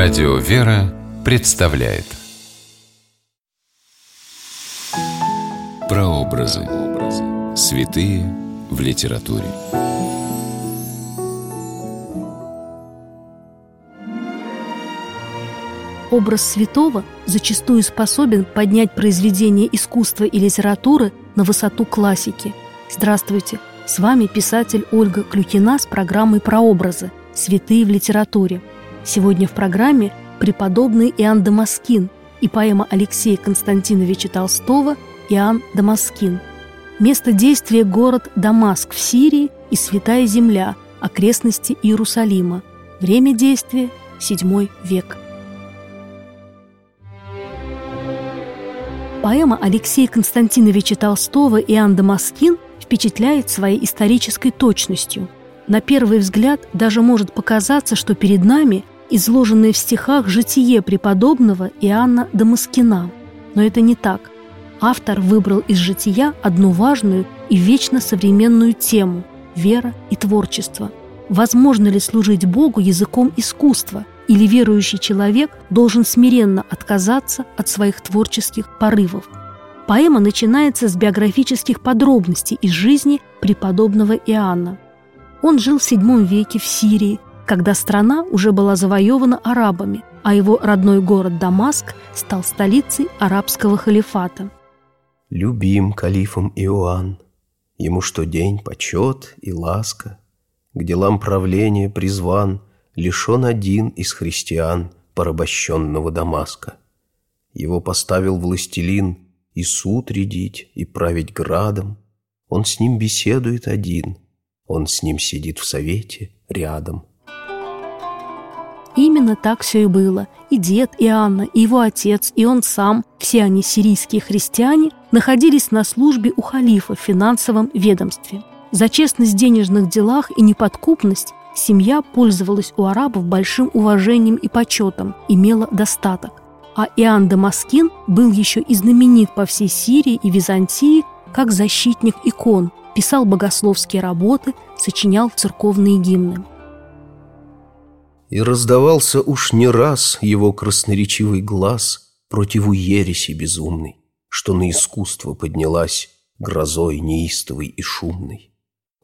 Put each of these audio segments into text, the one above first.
Радио «Вера» представляет Прообразы. Святые в литературе. Образ святого зачастую способен поднять произведение искусства и литературы на высоту классики. Здравствуйте! С вами писатель Ольга Клюкина с программой «Прообразы. Святые в литературе». Сегодня в программе преподобный Иоанн Дамаскин и поэма Алексея Константиновича Толстого «Иоанн Дамаскин». Место действия – город Дамаск в Сирии и Святая Земля, окрестности Иерусалима. Время действия – VII век. Поэма Алексея Константиновича Толстого «Иоанн Дамаскин» впечатляет своей исторической точностью. На первый взгляд даже может показаться, что перед нами изложенное в стихах житие преподобного Иоанна Дамаскина. Но это не так. Автор выбрал из жития одну важную и вечно современную тему – вера и творчество. Возможно ли служить Богу языком искусства – или верующий человек должен смиренно отказаться от своих творческих порывов. Поэма начинается с биографических подробностей из жизни преподобного Иоанна. Он жил в VII веке в Сирии, когда страна уже была завоевана арабами, а его родной город Дамаск стал столицей арабского халифата. «Любим калифом Иоанн, ему что день почет и ласка, к делам правления призван – лишен один из христиан порабощенного Дамаска. Его поставил властелин и суд рядить, и править градом. Он с ним беседует один, он с ним сидит в совете рядом. Именно так все и было. И дед и Анна, и его отец, и он сам, все они сирийские христиане, находились на службе у халифа в финансовом ведомстве. За честность в денежных делах и неподкупность Семья пользовалась у арабов большим уважением и почетом, имела достаток. А Иоанн Дамаскин был еще и знаменит по всей Сирии и Византии как защитник икон, писал богословские работы, сочинял церковные гимны. И раздавался уж не раз его красноречивый глаз противу ереси безумной, что на искусство поднялась грозой неистовой и шумной.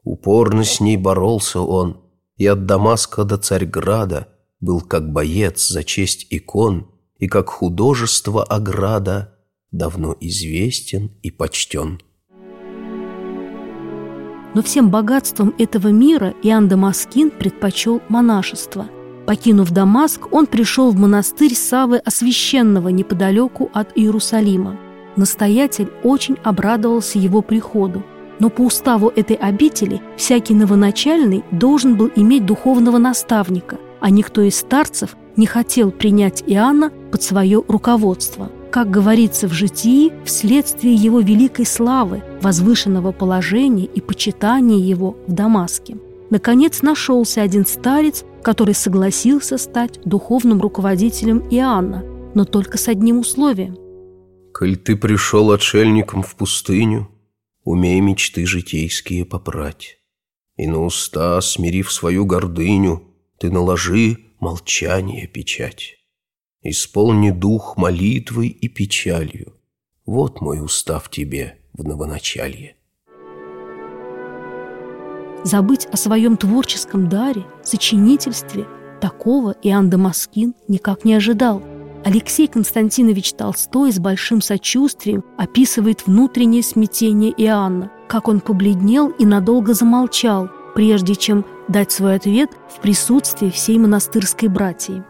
Упорно с ней боролся он, и от Дамаска до Царьграда был как боец за честь икон и как художество ограда давно известен и почтен. Но всем богатством этого мира Иоанн Дамаскин предпочел монашество. Покинув Дамаск, он пришел в монастырь Савы Освященного неподалеку от Иерусалима. Настоятель очень обрадовался его приходу – но по уставу этой обители всякий новоначальный должен был иметь духовного наставника, а никто из старцев не хотел принять Иоанна под свое руководство. Как говорится в житии, вследствие его великой славы, возвышенного положения и почитания его в Дамаске. Наконец нашелся один старец, который согласился стать духовным руководителем Иоанна, но только с одним условием. «Коль ты пришел отшельником в пустыню, Умей мечты житейские попрать. И на уста, смирив свою гордыню, Ты наложи молчание печать. Исполни дух молитвой и печалью. Вот мой устав тебе в новоначалье. Забыть о своем творческом даре, сочинительстве. Такого Иоанн Дамаскин никак не ожидал – Алексей Константинович Толстой с большим сочувствием описывает внутреннее смятение Иоанна, как он побледнел и надолго замолчал, прежде чем дать свой ответ в присутствии всей монастырской братьи.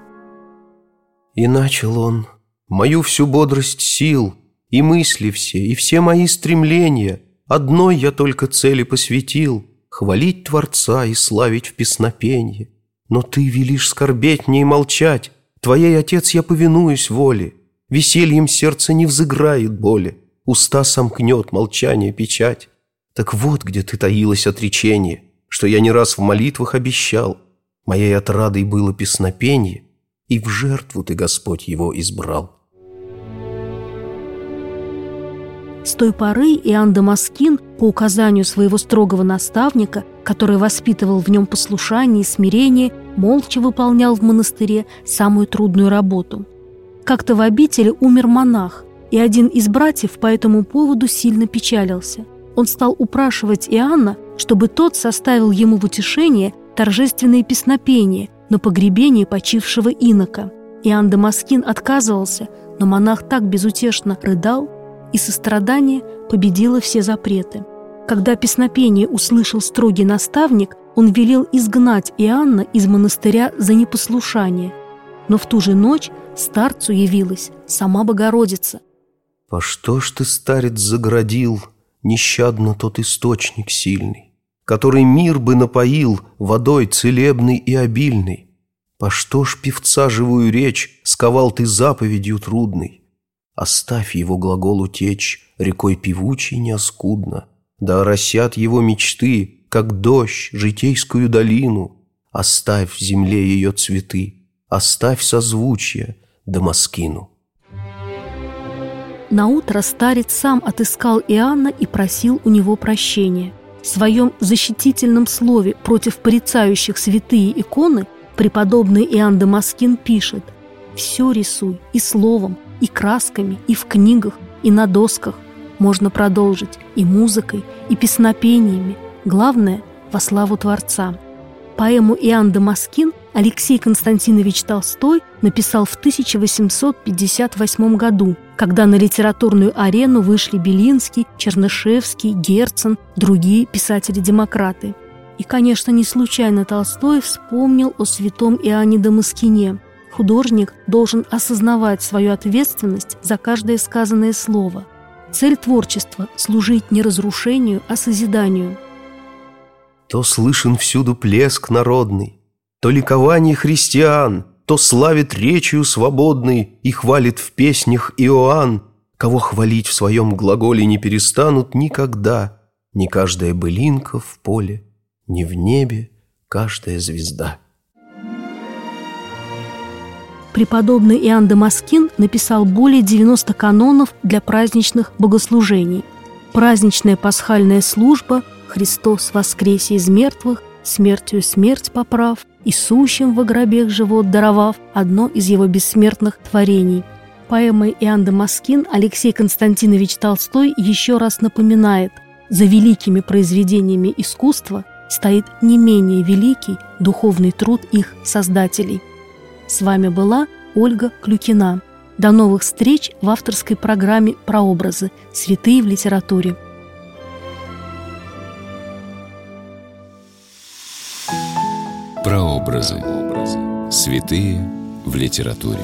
И начал он. Мою всю бодрость сил, и мысли все, и все мои стремления, одной я только цели посвятил — хвалить Творца и славить в песнопенье. Но ты велишь скорбеть мне и молчать, Твоей, Отец, я повинуюсь воле, Весельем сердце не взыграет боли, Уста сомкнет молчание печать. Так вот, где ты таилась отречение, Что я не раз в молитвах обещал. Моей отрадой было песнопенье, И в жертву ты, Господь, его избрал. С той поры Иоанн Дамаскин, по указанию своего строгого наставника, который воспитывал в нем послушание и смирение, молча выполнял в монастыре самую трудную работу. Как-то в обители умер монах, и один из братьев по этому поводу сильно печалился. Он стал упрашивать Иоанна, чтобы тот составил ему в утешение торжественные песнопения на погребение почившего инока. Иоанн Дамаскин отказывался, но монах так безутешно рыдал, и сострадание победило все запреты. Когда песнопение услышал строгий наставник, он велел изгнать Иоанна из монастыря за непослушание. Но в ту же ночь старцу явилась сама Богородица. «По что ж ты, старец, заградил нещадно тот источник сильный, который мир бы напоил водой целебной и обильной? По что ж певца живую речь сковал ты заповедью трудной? Оставь его глаголу течь рекой певучей неоскудно, да оросят его мечты, как дождь, житейскую долину. Оставь в земле ее цветы, оставь созвучие Дамаскину. Наутро старец сам отыскал Иоанна и просил у него прощения. В своем защитительном слове против порицающих святые иконы преподобный Иоанн Дамаскин пишет «Все рисуй и словом, и красками, и в книгах, и на досках. Можно продолжить и музыкой, и песнопениями. Главное – во славу Творца». Поэму Иоанн Дамаскин Алексей Константинович Толстой написал в 1858 году, когда на литературную арену вышли Белинский, Чернышевский, Герцен, другие писатели-демократы. И, конечно, не случайно Толстой вспомнил о святом Иоанне Дамаскине. Художник должен осознавать свою ответственность за каждое сказанное слово. Цель творчества – служить не разрушению, а созиданию. То слышен всюду плеск народный, то ликование христиан, то славит речью свободной и хвалит в песнях Иоанн, кого хвалить в своем глаголе не перестанут никогда, ни каждая былинка в поле, ни в небе каждая звезда. Преподобный Иоанн Дамаскин написал более 90 канонов для праздничных богослужений. Праздничная пасхальная служба «Христос воскресе из мертвых, смертью смерть поправ», и сущим во гробех живот даровав одно из его бессмертных творений. Поэмой Иоанн Дамаскин Алексей Константинович Толстой еще раз напоминает, за великими произведениями искусства стоит не менее великий духовный труд их создателей. С вами была Ольга Клюкина. До новых встреч в авторской программе «Прообразы. Святые в литературе». Прообразы. Святые в литературе.